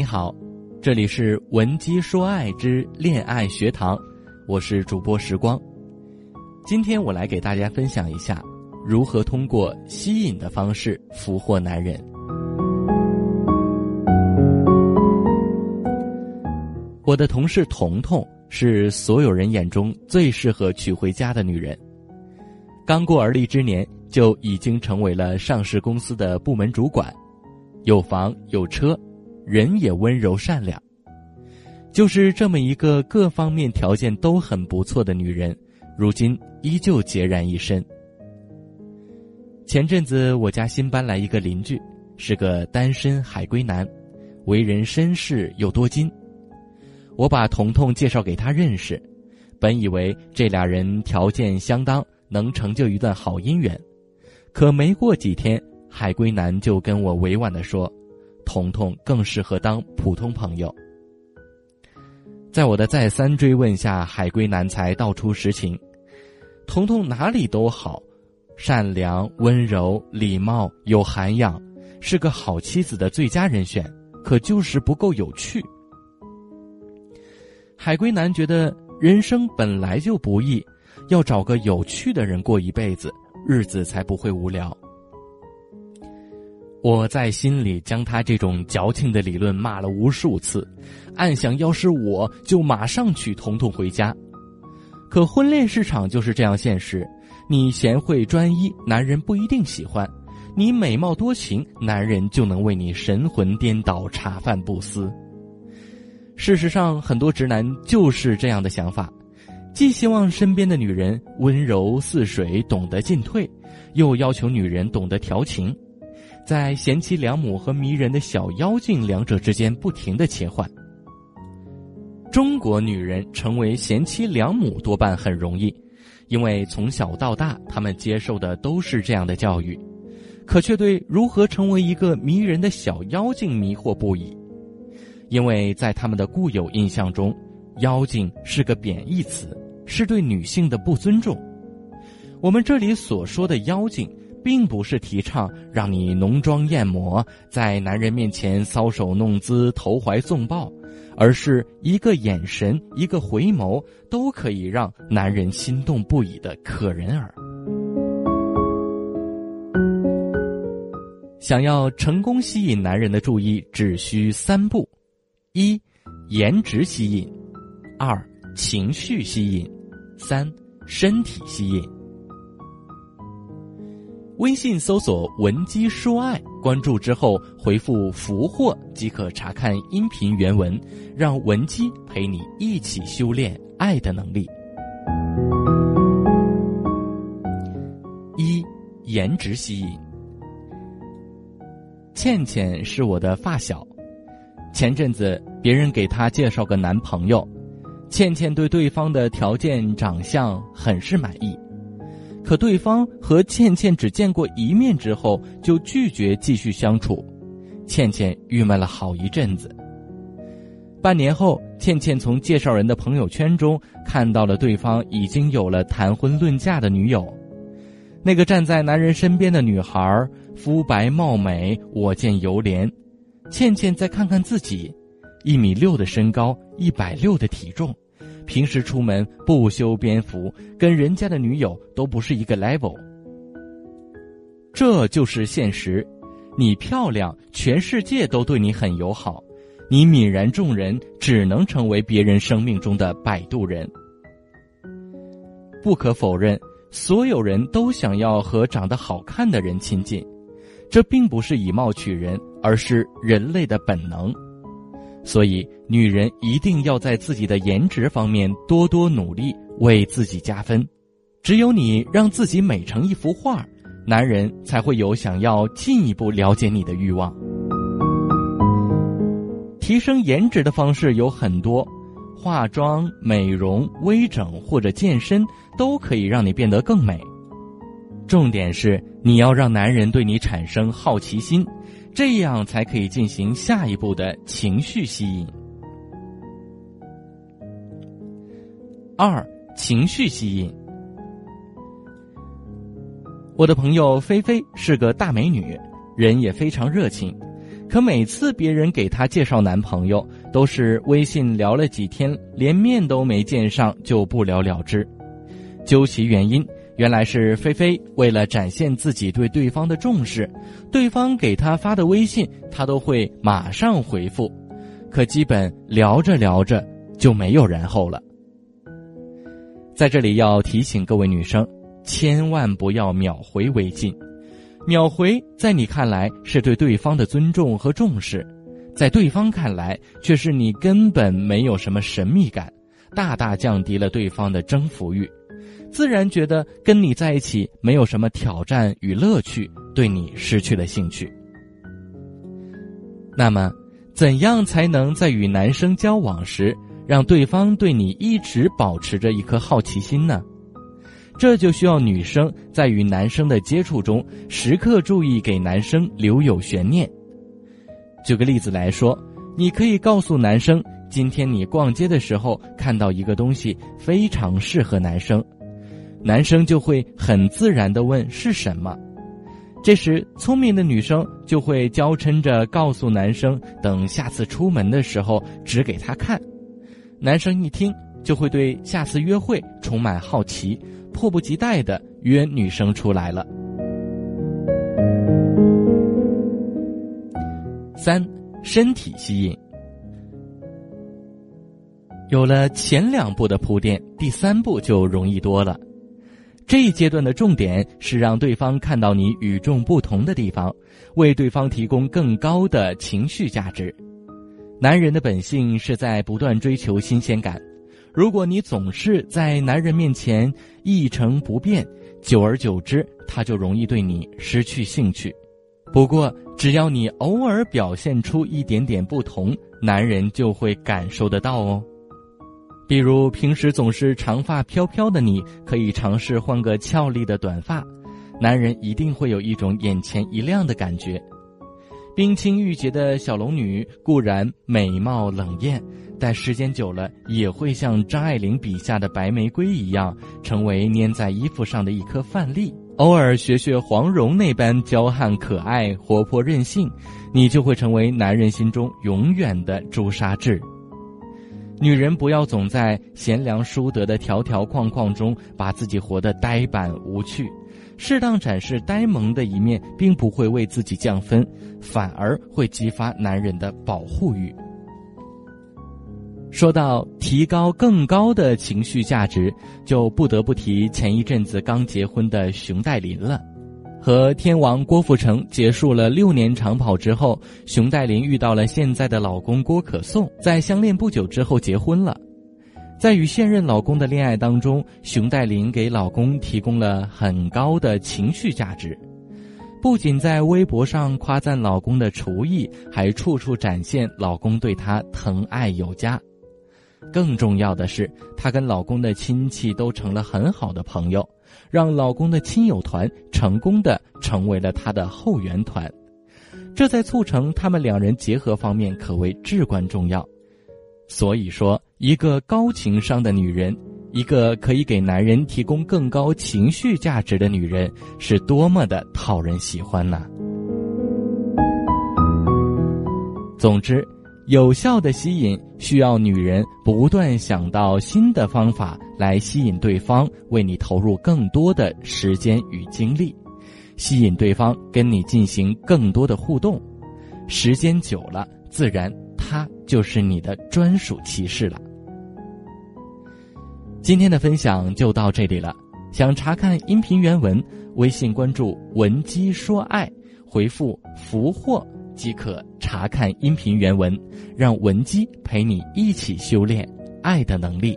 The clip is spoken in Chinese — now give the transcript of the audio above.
你好，这里是文姬说爱之恋爱学堂，我是主播时光。今天我来给大家分享一下如何通过吸引的方式俘获男人。我的同事彤彤是所有人眼中最适合娶回家的女人，刚过而立之年就已经成为了上市公司的部门主管，有房有车。人也温柔善良，就是这么一个各方面条件都很不错的女人，如今依旧孑然一身。前阵子我家新搬来一个邻居，是个单身海归男，为人绅士又多金。我把彤彤介绍给他认识，本以为这俩人条件相当，能成就一段好姻缘，可没过几天，海归男就跟我委婉的说。彤彤更适合当普通朋友。在我的再三追问下，海归男才道出实情：彤彤哪里都好，善良、温柔、礼貌、有涵养，是个好妻子的最佳人选，可就是不够有趣。海归男觉得人生本来就不易，要找个有趣的人过一辈子，日子才不会无聊。我在心里将他这种矫情的理论骂了无数次，暗想要是我就马上娶彤彤回家。可婚恋市场就是这样现实，你贤惠专一，男人不一定喜欢；你美貌多情，男人就能为你神魂颠倒、茶饭不思。事实上，很多直男就是这样的想法，既希望身边的女人温柔似水、懂得进退，又要求女人懂得调情。在贤妻良母和迷人的小妖精两者之间不停的切换。中国女人成为贤妻良母多半很容易，因为从小到大她们接受的都是这样的教育，可却对如何成为一个迷人的小妖精迷惑不已，因为在他们的固有印象中，妖精是个贬义词，是对女性的不尊重。我们这里所说的妖精。并不是提倡让你浓妆艳抹，在男人面前搔首弄姿、投怀送抱，而是一个眼神、一个回眸都可以让男人心动不已的可人儿。想要成功吸引男人的注意，只需三步：一、颜值吸引；二、情绪吸引；三、身体吸引。微信搜索“文姬说爱”，关注之后回复“俘获”即可查看音频原文，让文姬陪你一起修炼爱的能力。一，颜值吸引。倩倩是我的发小，前阵子别人给她介绍个男朋友，倩倩对对方的条件、长相很是满意。可对方和倩倩只见过一面之后，就拒绝继续相处，倩倩郁闷了好一阵子。半年后，倩倩从介绍人的朋友圈中看到了对方已经有了谈婚论嫁的女友，那个站在男人身边的女孩肤白貌美，我见犹怜。倩倩再看看自己，一米六的身高，一百六的体重。平时出门不修边幅，跟人家的女友都不是一个 level。这就是现实，你漂亮，全世界都对你很友好；你泯然众人，只能成为别人生命中的摆渡人。不可否认，所有人都想要和长得好看的人亲近，这并不是以貌取人，而是人类的本能。所以，女人一定要在自己的颜值方面多多努力，为自己加分。只有你让自己美成一幅画，男人才会有想要进一步了解你的欲望。提升颜值的方式有很多，化妆、美容、微整或者健身都可以让你变得更美。重点是你要让男人对你产生好奇心。这样才可以进行下一步的情绪吸引。二、情绪吸引。我的朋友菲菲是个大美女，人也非常热情，可每次别人给她介绍男朋友，都是微信聊了几天，连面都没见上就不了了之。究其原因，原来是菲菲为了展现自己对对方的重视，对方给她发的微信，她都会马上回复。可基本聊着聊着就没有然后了。在这里要提醒各位女生，千万不要秒回微信。秒回在你看来是对对方的尊重和重视，在对方看来却是你根本没有什么神秘感，大大降低了对方的征服欲，自然觉得跟你在一起没有什么挑战与乐趣，对你失去了兴趣。那么，怎样才能在与男生交往时，让对方对你一直保持着一颗好奇心呢？这就需要女生在与男生的接触中，时刻注意给男生留有悬念。举个例子来说，你可以告诉男生，今天你逛街的时候看到一个东西非常适合男生，男生就会很自然的问是什么。这时，聪明的女生就会娇嗔着告诉男生，等下次出门的时候指给他看。男生一听，就会对下次约会充满好奇。迫不及待的约女生出来了。三，身体吸引。有了前两步的铺垫，第三步就容易多了。这一阶段的重点是让对方看到你与众不同的地方，为对方提供更高的情绪价值。男人的本性是在不断追求新鲜感。如果你总是在男人面前一成不变，久而久之，他就容易对你失去兴趣。不过，只要你偶尔表现出一点点不同，男人就会感受得到哦。比如，平时总是长发飘飘的你，可以尝试换个俏丽的短发，男人一定会有一种眼前一亮的感觉。冰清玉洁的小龙女固然美貌冷艳，但时间久了也会像张爱玲笔下的白玫瑰一样，成为粘在衣服上的一颗饭粒。偶尔学学黄蓉那般娇憨可爱、活泼任性，你就会成为男人心中永远的朱砂痣。女人不要总在贤良淑德的条条框框中把自己活得呆板无趣。适当展示呆萌的一面，并不会为自己降分，反而会激发男人的保护欲。说到提高更高的情绪价值，就不得不提前一阵子刚结婚的熊黛林了。和天王郭富城结束了六年长跑之后，熊黛林遇到了现在的老公郭可颂，在相恋不久之后结婚了。在与现任老公的恋爱当中，熊黛林给老公提供了很高的情绪价值，不仅在微博上夸赞老公的厨艺，还处处展现老公对她疼爱有加。更重要的是，她跟老公的亲戚都成了很好的朋友，让老公的亲友团成功的成为了他的后援团，这在促成他们两人结合方面可谓至关重要。所以说。一个高情商的女人，一个可以给男人提供更高情绪价值的女人，是多么的讨人喜欢呢！总之，有效的吸引需要女人不断想到新的方法来吸引对方，为你投入更多的时间与精力，吸引对方跟你进行更多的互动，时间久了，自然他就是你的专属骑士了。今天的分享就到这里了。想查看音频原文，微信关注“文姬说爱”，回复“福祸”即可查看音频原文。让文姬陪你一起修炼爱的能力。